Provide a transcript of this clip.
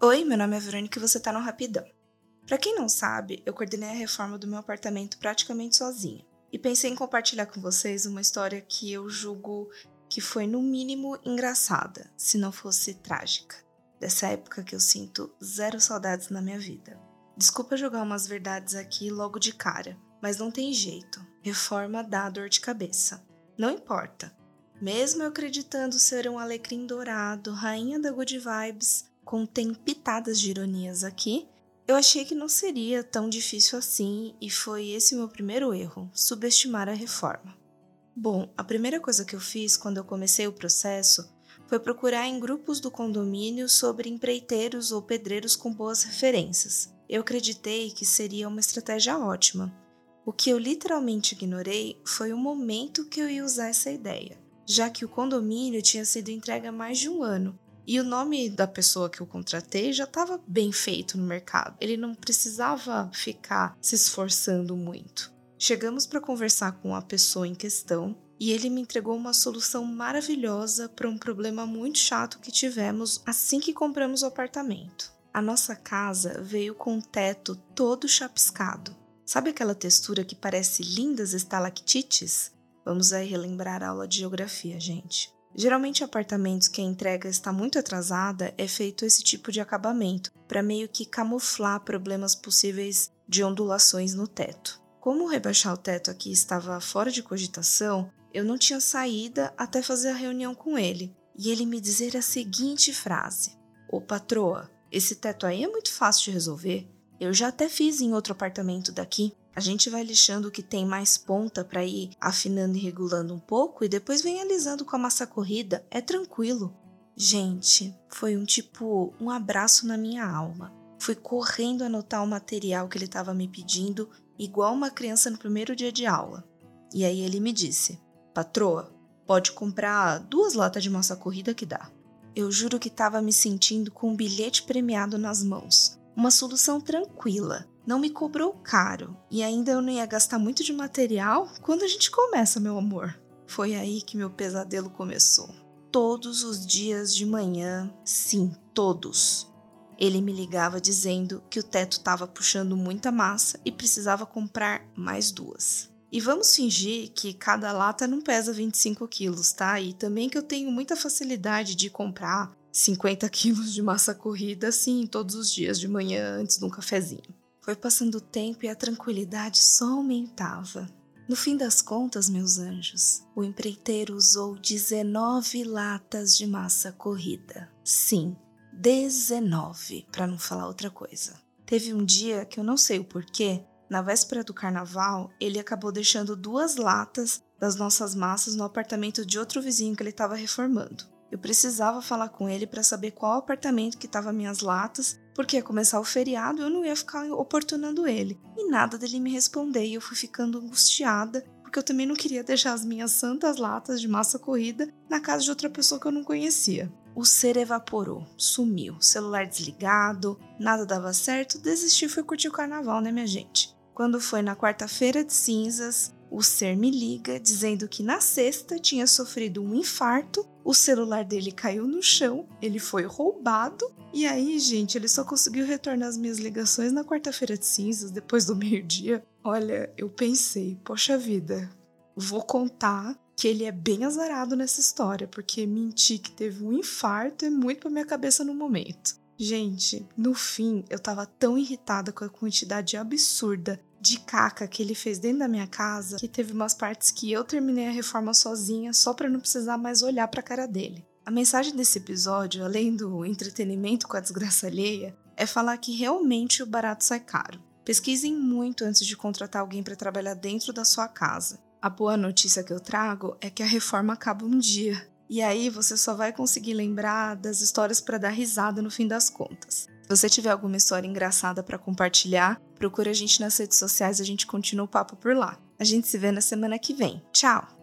Oi, meu nome é Verônica e você tá no Rapidão. Para quem não sabe, eu coordenei a reforma do meu apartamento praticamente sozinha e pensei em compartilhar com vocês uma história que eu julgo que foi no mínimo engraçada, se não fosse trágica. Dessa época que eu sinto zero saudades na minha vida. Desculpa jogar umas verdades aqui logo de cara, mas não tem jeito. Reforma dá dor de cabeça. Não importa. Mesmo eu acreditando ser um alecrim dourado, rainha da good vibes, contém pitadas de ironias aqui, eu achei que não seria tão difícil assim e foi esse meu primeiro erro, subestimar a reforma. Bom, a primeira coisa que eu fiz quando eu comecei o processo foi procurar em grupos do condomínio sobre empreiteiros ou pedreiros com boas referências. Eu acreditei que seria uma estratégia ótima. O que eu literalmente ignorei foi o momento que eu ia usar essa ideia, já que o condomínio tinha sido entregue há mais de um ano e o nome da pessoa que eu contratei já estava bem feito no mercado. Ele não precisava ficar se esforçando muito. Chegamos para conversar com a pessoa em questão e ele me entregou uma solução maravilhosa para um problema muito chato que tivemos assim que compramos o apartamento. A nossa casa veio com o teto todo chapiscado. Sabe aquela textura que parece lindas estalactites? Vamos aí relembrar a aula de geografia, gente. Geralmente, apartamentos que a entrega está muito atrasada é feito esse tipo de acabamento para meio que camuflar problemas possíveis de ondulações no teto. Como rebaixar o teto aqui estava fora de cogitação, eu não tinha saída até fazer a reunião com ele e ele me dizer a seguinte frase: Ô patroa, esse teto aí é muito fácil de resolver. Eu já até fiz em outro apartamento daqui. A gente vai lixando o que tem mais ponta para ir afinando e regulando um pouco e depois vem alisando com a massa corrida. É tranquilo. Gente, foi um tipo um abraço na minha alma. Fui correndo anotar o material que ele estava me pedindo, igual uma criança no primeiro dia de aula. E aí ele me disse: Patroa, pode comprar duas latas de massa corrida que dá. Eu juro que estava me sentindo com um bilhete premiado nas mãos. Uma solução tranquila, não me cobrou caro e ainda eu não ia gastar muito de material quando a gente começa, meu amor. Foi aí que meu pesadelo começou. Todos os dias de manhã, sim, todos. Ele me ligava dizendo que o teto estava puxando muita massa e precisava comprar mais duas. E vamos fingir que cada lata não pesa 25 quilos, tá? E também que eu tenho muita facilidade de comprar 50 quilos de massa corrida assim todos os dias de manhã antes de um cafezinho. Foi passando o tempo e a tranquilidade só aumentava. No fim das contas, meus anjos, o empreiteiro usou 19 latas de massa corrida. Sim, 19, para não falar outra coisa. Teve um dia que eu não sei o porquê, na véspera do carnaval, ele acabou deixando duas latas das nossas massas no apartamento de outro vizinho que ele estava reformando. Eu precisava falar com ele para saber qual apartamento que estava minhas latas, porque ia começar o feriado eu não ia ficar oportunando ele. E nada dele me responder e eu fui ficando angustiada, porque eu também não queria deixar as minhas santas latas de massa corrida na casa de outra pessoa que eu não conhecia. O ser evaporou, sumiu, celular desligado, nada dava certo, desisti e fui curtir o carnaval, né, minha gente? Quando foi na quarta-feira de cinzas, o ser me liga dizendo que na sexta tinha sofrido um infarto, o celular dele caiu no chão, ele foi roubado, e aí, gente, ele só conseguiu retornar as minhas ligações na quarta-feira de cinzas, depois do meio-dia. Olha, eu pensei, poxa vida, vou contar que ele é bem azarado nessa história, porque mentir que teve um infarto é muito pra minha cabeça no momento. Gente, no fim, eu tava tão irritada com a quantidade absurda de caca que ele fez dentro da minha casa, que teve umas partes que eu terminei a reforma sozinha só para não precisar mais olhar para a cara dele. A mensagem desse episódio, além do entretenimento com a desgraça alheia, é falar que realmente o barato sai caro. Pesquisem muito antes de contratar alguém para trabalhar dentro da sua casa. A boa notícia que eu trago é que a reforma acaba um dia. E aí você só vai conseguir lembrar das histórias para dar risada no fim das contas. Se você tiver alguma história engraçada para compartilhar, procura a gente nas redes sociais, a gente continua o papo por lá. A gente se vê na semana que vem. Tchau!